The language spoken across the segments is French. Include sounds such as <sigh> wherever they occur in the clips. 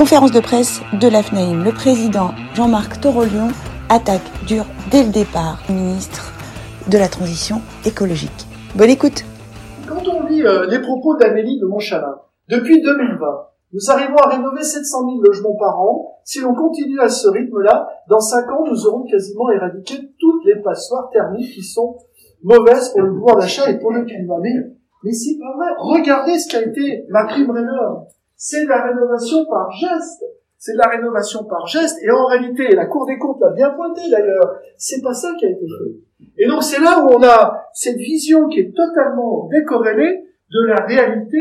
Conférence de presse de l'AFNAIM. Le président Jean-Marc Torolion attaque dure dès le départ ministre de la Transition écologique. Bonne écoute. Quand on lit euh, les propos d'Amélie de Montchalin, depuis 2020, nous arrivons à rénover 700 000 logements par an. Si l'on continue à ce rythme-là, dans 5 ans, nous aurons quasiment éradiqué toutes les passoires thermiques qui sont mauvaises pour le pouvoir d'achat et pour le climat. Mais, mais c'est pas vrai. Regardez ce qu'a été ma prime rénov. C'est de la rénovation par geste. C'est de la rénovation par geste. Et en réalité, la Cour des comptes l'a bien pointé d'ailleurs, c'est pas ça qui a été fait. Et donc c'est là où on a cette vision qui est totalement décorrélée de la réalité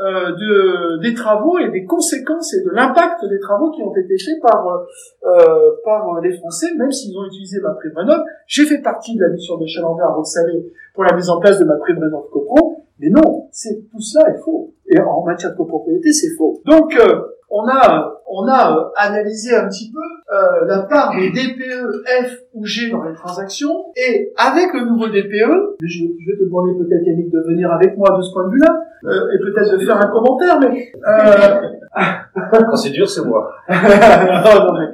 euh, de, des travaux et des conséquences et de l'impact des travaux qui ont été faits par euh, par les Français, même s'ils ont utilisé ma prime. J'ai fait partie de la mission de Chalendar, vous le savez, pour la mise en place de ma prime rénov copro, mais non, c'est tout cela est faux. Et en matière de copropriété, c'est faux. Donc euh, on a on a euh, analysé un petit peu euh, la part des DPE F ou G dans les transactions et avec le nouveau DPE, je, vais te demander peut-être Yannick de venir avec moi de ce point de vue-là euh, et peut-être de faire un commentaire, mais quand c'est dur, c'est moi. <laughs> non, mais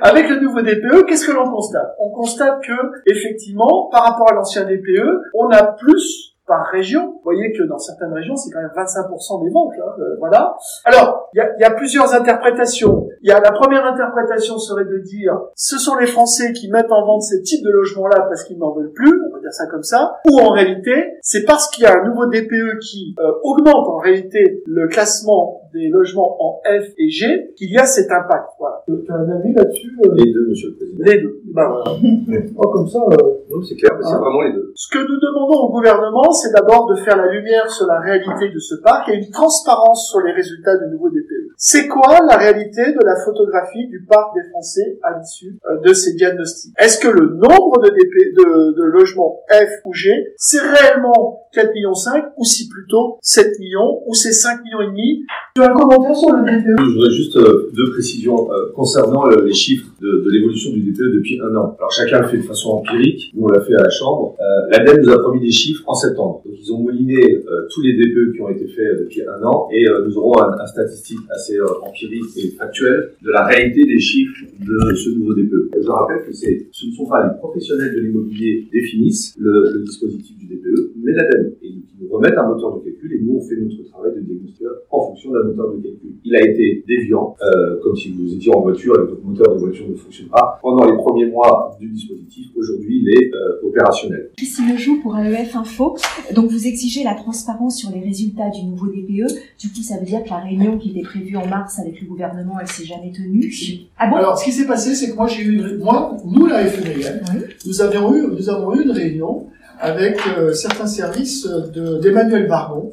avec le nouveau DPE, qu'est-ce que l'on constate? On constate que effectivement, par rapport à l'ancien DPE, on a plus par région. Vous voyez que dans certaines régions, c'est quand même 25% des ventes. Hein, euh, voilà. Alors, il y a, y a, plusieurs interprétations. Il y a la première interprétation serait de dire ce sont les Français qui mettent en vente ce type de logement-là parce qu'ils n'en veulent plus. On va dire ça comme ça. Ou en réalité, c'est parce qu'il y a un nouveau DPE qui euh, augmente en réalité le classement des logements en F et G qu'il y a cet impact. Voilà. Tu as un avis là-dessus euh? Les deux, Monsieur le Président. Les deux. Ben, voilà. <laughs> oh, comme ça. Euh... c'est clair. C'est hein vraiment les deux. Ce que nous demandons au gouvernement, c'est d'abord de faire la lumière sur la réalité de ce parc et une transparence sur les résultats du nouveau DPE. C'est quoi la réalité de la photographie du parc des Français à l'issue euh, de ces diagnostics? Est-ce que le nombre de, DP, de, de logements F ou G, c'est réellement 4 millions 5 ou si plutôt 7 millions ou c'est 5 millions et demi? Tu as un commentaire sur le DPE Je voudrais juste euh, deux précisions euh, concernant euh, les chiffres de, de l'évolution du DPE depuis un an. Alors chacun le fait de façon empirique, nous on l'a fait à la Chambre. Euh, L'ADEME nous a promis des chiffres en septembre. Donc ils ont mouliné euh, tous les DPE qui ont été faits depuis un an et euh, nous aurons un, un statistique assez euh, empirique et factuel de la réalité des chiffres de ce nouveau DPE. Je rappelle que ce ne sont pas les professionnels de l'immobilier définissent le, le, dispositif du DPE, mais l'ADEME. Et qui nous remettent un moteur de calcul et nous on fait notre travail de diagnostic en fonction d'un moteur de calcul. Il a été déviant, euh, comme si vous étiez en voiture et que votre moteur de voiture ne fonctionne pas pendant les premiers mois du dispositif. Aujourd'hui, il est euh, opérationnel. Christine Lejoux pour AEF Info. Donc vous exigez la transparence sur les résultats du nouveau DPE. Du coup, ça veut dire que la réunion qui était prévue en mars avec le gouvernement, elle s'est jamais tenue. Ah bon? Alors, ce qui s'est passé, c'est que moi, j'ai eu une, moi, nous, la FNL, oui. nous avions eu, nous avons eu une réunion avec euh, certains services d'Emmanuel Vargon,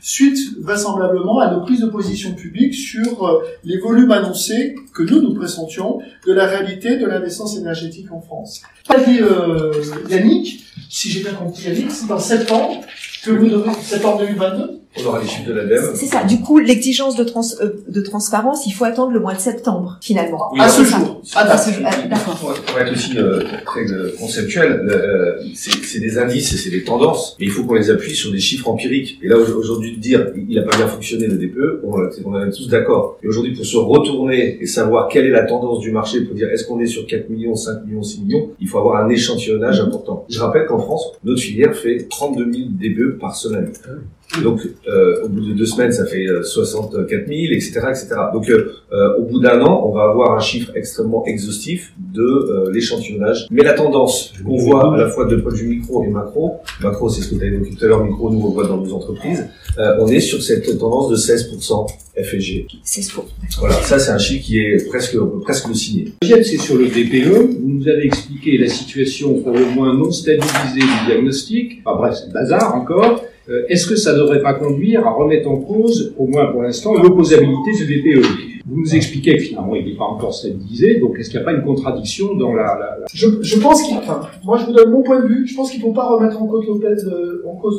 suite vraisemblablement à nos prises de position publiques sur euh, les volumes annoncés que nous nous pressentions de la réalité de la naissance énergétique en France. Pas dit euh, Yannick, si j'ai bien compris Yannick, c'est dans septembre que vous devez, septembre 2022 on aura les chiffres de l'ADEME. C'est ça. Du coup, l'exigence de, trans, euh, de transparence, il faut attendre le mois de septembre, finalement. Oui, à, ce jour. Ah, à ce jour. D'accord. Pour être aussi euh, très euh, conceptuel, euh, c'est des indices et c'est des tendances, mais il faut qu'on les appuie sur des chiffres empiriques. Et là, aujourd'hui, de dire il n'a pas bien fonctionné le DPE, on, on est tous d'accord. Et aujourd'hui, pour se retourner et savoir quelle est la tendance du marché, pour dire est-ce qu'on est sur 4 millions, 5 millions, 6 millions, il faut avoir un échantillonnage important. Je rappelle qu'en France, notre filière fait 32 000 DPE par semaine. Donc, euh, au bout de deux semaines, ça fait 64 000, etc., etc. Donc, euh, au bout d'un an, on va avoir un chiffre extrêmement exhaustif de euh, l'échantillonnage. Mais la tendance qu'on voit à la fois de point de vue micro et macro, macro, c'est ce que tu as évoqué tout à l'heure, micro, nous on voit dans nos entreprises, euh, on est sur cette tendance de 16% FG. 16%. Voilà, ça c'est un chiffre qui est presque presque le signé. Deuxième, c'est sur le DPE. Vous nous avez expliqué la situation pour le moins non stabilisée du diagnostic. Enfin bref, c'est le bazar encore. Euh, Est-ce que ça ne devrait pas conduire à remettre en cause, au moins pour l'instant, l'opposabilité du DPE Vous nous expliquez que finalement il n'est pas encore stabilisé, donc est-ce qu'il n'y a pas une contradiction dans la... Je, pense qu'il... Enfin, moi je vous donne mon point de vue, je pense qu'il ne faut pas remettre en cause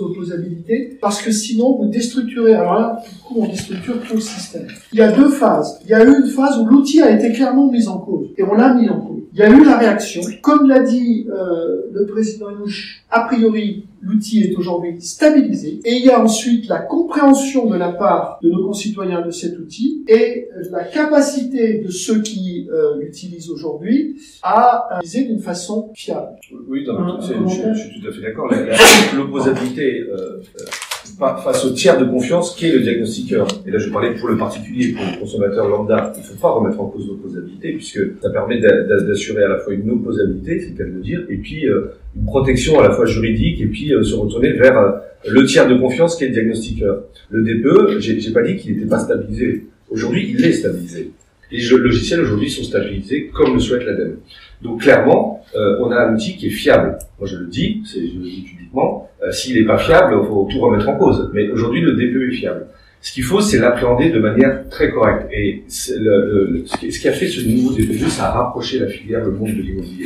l'opposabilité, parce que sinon vous déstructurez, alors là, du coup on déstructure tout le système. Il y a deux phases. Il y a eu une phase où l'outil a été clairement mis en cause, et on l'a mis en cause. Il y a eu la réaction. Comme l'a dit euh, le président Inouche, a priori, l'outil est aujourd'hui stabilisé et il y a ensuite la compréhension de la part de nos concitoyens de cet outil et la capacité de ceux qui euh, l'utilisent aujourd'hui à utiliser d'une façon fiable. Oui, non, je, je, suis tout à fait d'accord. L'opposabilité euh, face au tiers de confiance qu'est le diagnostiqueur. Et là, je parlais pour le particulier, pour le consommateur lambda. Il ne faut pas remettre en cause l'opposabilité, puisque ça permet d'assurer à la fois une opposabilité, c'est le cas de le dire, et puis euh, une protection à la fois juridique, et puis euh, se retourner vers euh, le tiers de confiance qu'est le diagnostiqueur. Le DPE, j'ai pas dit qu'il n'était pas stabilisé. Aujourd'hui, il est stabilisé. Les logiciels aujourd'hui sont stabilisés comme le souhaite l'ADEME. Donc clairement, euh, on a un outil qui est fiable. Moi je le dis, c'est, je le dis publiquement, euh, s'il n'est pas fiable, il faut tout remettre en cause. Mais aujourd'hui le DPE est fiable. Ce qu'il faut, c'est l'appréhender de manière très correcte. Et le, ce qui a fait ce nouveau DPE, ça a rapproché la filière, le monde de l'immobilier.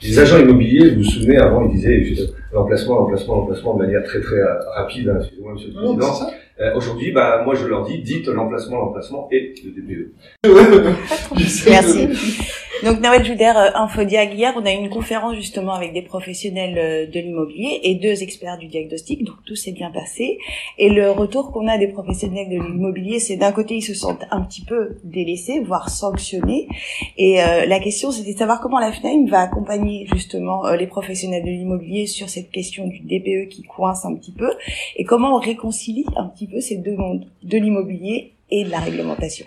Les agents immobiliers, vous vous souvenez, avant, ils disaient l'emplacement, l'emplacement, l'emplacement de manière très très rapide. Hein, excusez-moi, Monsieur le Président. Euh, aujourd'hui, bah, moi je leur dis, dites l'emplacement, l'emplacement et le DPE. <laughs> Merci. <laughs> Donc Noël Juder, euh, Infodiag, hier on a eu une conférence justement avec des professionnels euh, de l'immobilier et deux experts du diagnostic, donc tout s'est bien passé. Et le retour qu'on a des professionnels de l'immobilier, c'est d'un côté ils se sentent un petit peu délaissés, voire sanctionnés. Et la question c'était de savoir comment la FNAIM va accompagner justement les professionnels de l'immobilier sur cette question du DPE qui coince un petit peu et comment on réconcilie un petit peu ces deux mondes, de l'immobilier et de la réglementation.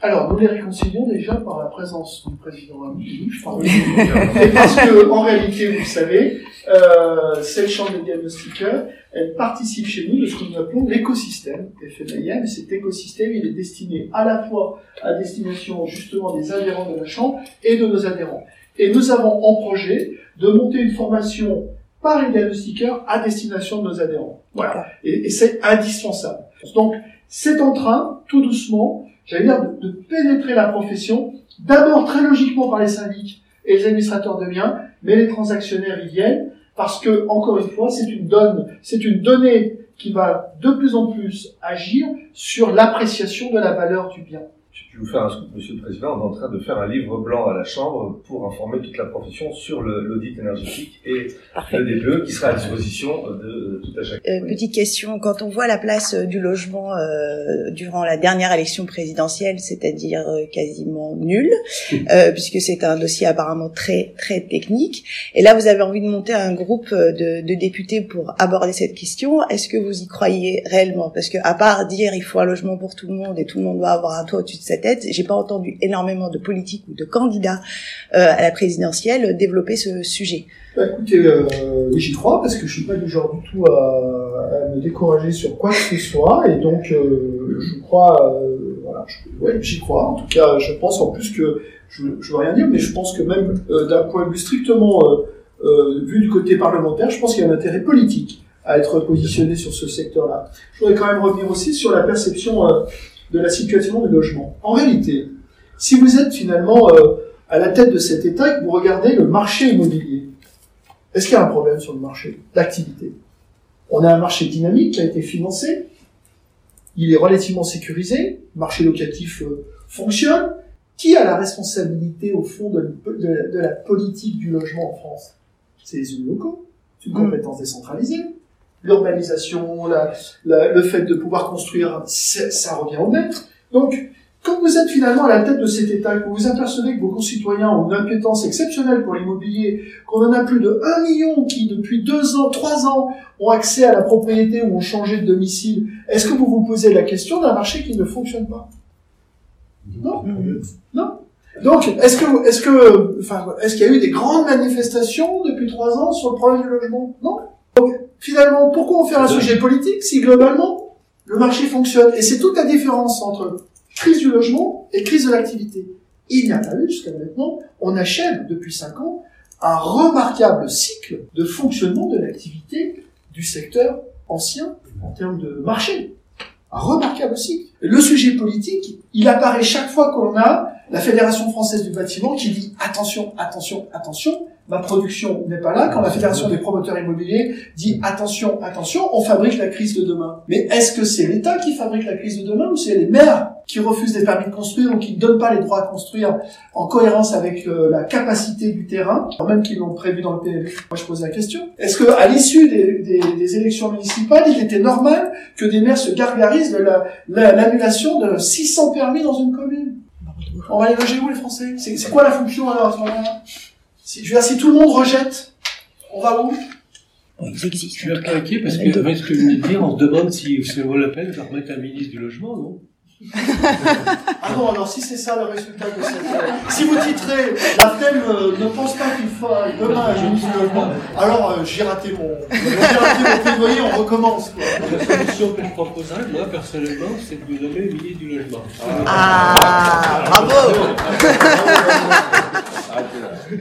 Alors, nous les réconcilions déjà par la présence du président Amouche, parce que, en réalité, vous le savez, euh, cette chambre de diagnostiqueurs, elle participe chez nous de ce que nous appelons l'écosystème FNIM. Cet écosystème, il est destiné à la fois à destination justement des adhérents de la chambre et de nos adhérents. Et nous avons en projet de monter une formation par les diagnostiqueurs à destination de nos adhérents. Voilà. Et, et c'est indispensable. Donc, c'est en train, tout doucement, j'allais dire, de, pénétrer la profession, d'abord très logiquement par les syndics et les administrateurs de biens, mais les transactionnaires y viennent, parce que, encore une fois, c'est une donnée qui va de plus en plus agir sur l'appréciation de la valeur du bien je vous faire un scoop, Monsieur le Président. On est en train de faire un livre blanc à la Chambre pour informer toute la profession sur l'audit énergétique et le DPE qui sera à disposition de, tout à chacun. Euh, petite question, quand on voit la place euh, du logement euh, durant la dernière élection présidentielle, c'est-à-dire euh, quasiment nulle, <laughs> puisque c'est un dossier apparemment très très technique, et là vous avez envie de monter un groupe de, de députés pour aborder cette question, est-ce que vous y croyez réellement? Parce que à part dire il faut un logement pour tout le monde et tout le monde doit avoir un toit au-dessus sa tête, j'ai pas entendu énormément de politiques ou de candidats euh, à la présidentielle développer ce sujet. Bah, écoutez, euh, j'y crois parce que je suis pas du genre du tout à, me décourager sur quoi que ce soit, et donc euh, je crois, voilà, j'y crois. En tout cas, je pense en plus que je, je veux rien dire, mais je pense que même d'un point de vue strictement vu du côté parlementaire, je pense qu'il y a un intérêt politique à être positionné sur ce secteur-là. Je voudrais quand même revenir aussi sur la perception de la situation du logement. En réalité, si vous êtes finalement euh, à la tête de cet État et que vous regardez le marché immobilier, est-ce qu'il y a un problème sur le marché d'activité? On a un marché dynamique qui a été financé, il est relativement sécurisé, le marché locatif euh, fonctionne. Qui a la responsabilité au fond de, de, la politique du logement en France? C'est les élus locaux. C'est une mmh. compétence décentralisée l'urbanisation, la, le fait de pouvoir construire, ça revient au maître. Donc, quand vous êtes finalement à la tête de cet État, que vous vous apercevez que vos concitoyens ont une impétence exceptionnelle pour l'immobilier, qu'on en a plus de 1 million qui, depuis 2 ans, 3 ans, ont accès à la propriété ou ont changé de domicile, est-ce que vous vous posez la question d'un marché qui ne fonctionne pas? Non. Non. Donc, est-ce que, est-ce que, enfin, est-ce qu'il y a eu des grandes manifestations depuis 3 ans sur le problème du logement? Non. Donc, finalement, pourquoi on fait un sujet politique si globalement le marché fonctionne Et c'est toute la différence entre crise du logement et crise de l'activité? Il n'y a pas eu jusqu'à maintenant, on achève depuis cinq ans un remarquable cycle de fonctionnement de l'activité du secteur ancien en termes de marché. Un remarquable cycle. Le sujet politique, il apparaît chaque fois qu'on a la Fédération française du bâtiment qui dit attention, attention, attention, ma production n'est pas là, quand la Fédération des promoteurs immobiliers dit attention, attention, on fabrique la crise de demain. Mais est-ce que c'est l'État qui fabrique la crise de demain ou c'est les maires qui refusent des permis de construire ou qui ne donnent pas les droits à construire en cohérence avec euh, la capacité du terrain, même qu'ils l'ont prévu dans le PLU? Moi, je pose la question. Est-ce que à l'issue des, des, des, élections municipales, il était normal que des maires se gargarisent de l'annulation la, de 600 permis dans une commune? On va les loger où les Français? C'est quoi la fonction alors à ce moment-là? Si, je veux dire, si tout le monde rejette, on va où? Ils existent. Je suis un peu inquiet parce que, avec ce que vous venez de dire, on se demande si ça vaut la peine de remettre un ministre du logement, non? <laughs> Ah bon, alors si c'est ça le résultat de cette... Si vous titrez « La FNEM euh, ne pense pas qu'il faut demain un ministre du logement », alors euh, j'ai raté mon... J'ai raté mon plaidoyer, on recommence. Quoi. La solution que je proposerais, moi, personnellement, c'est de vous nommer ministre du logement. Ah, bravo <laughs> <laughs>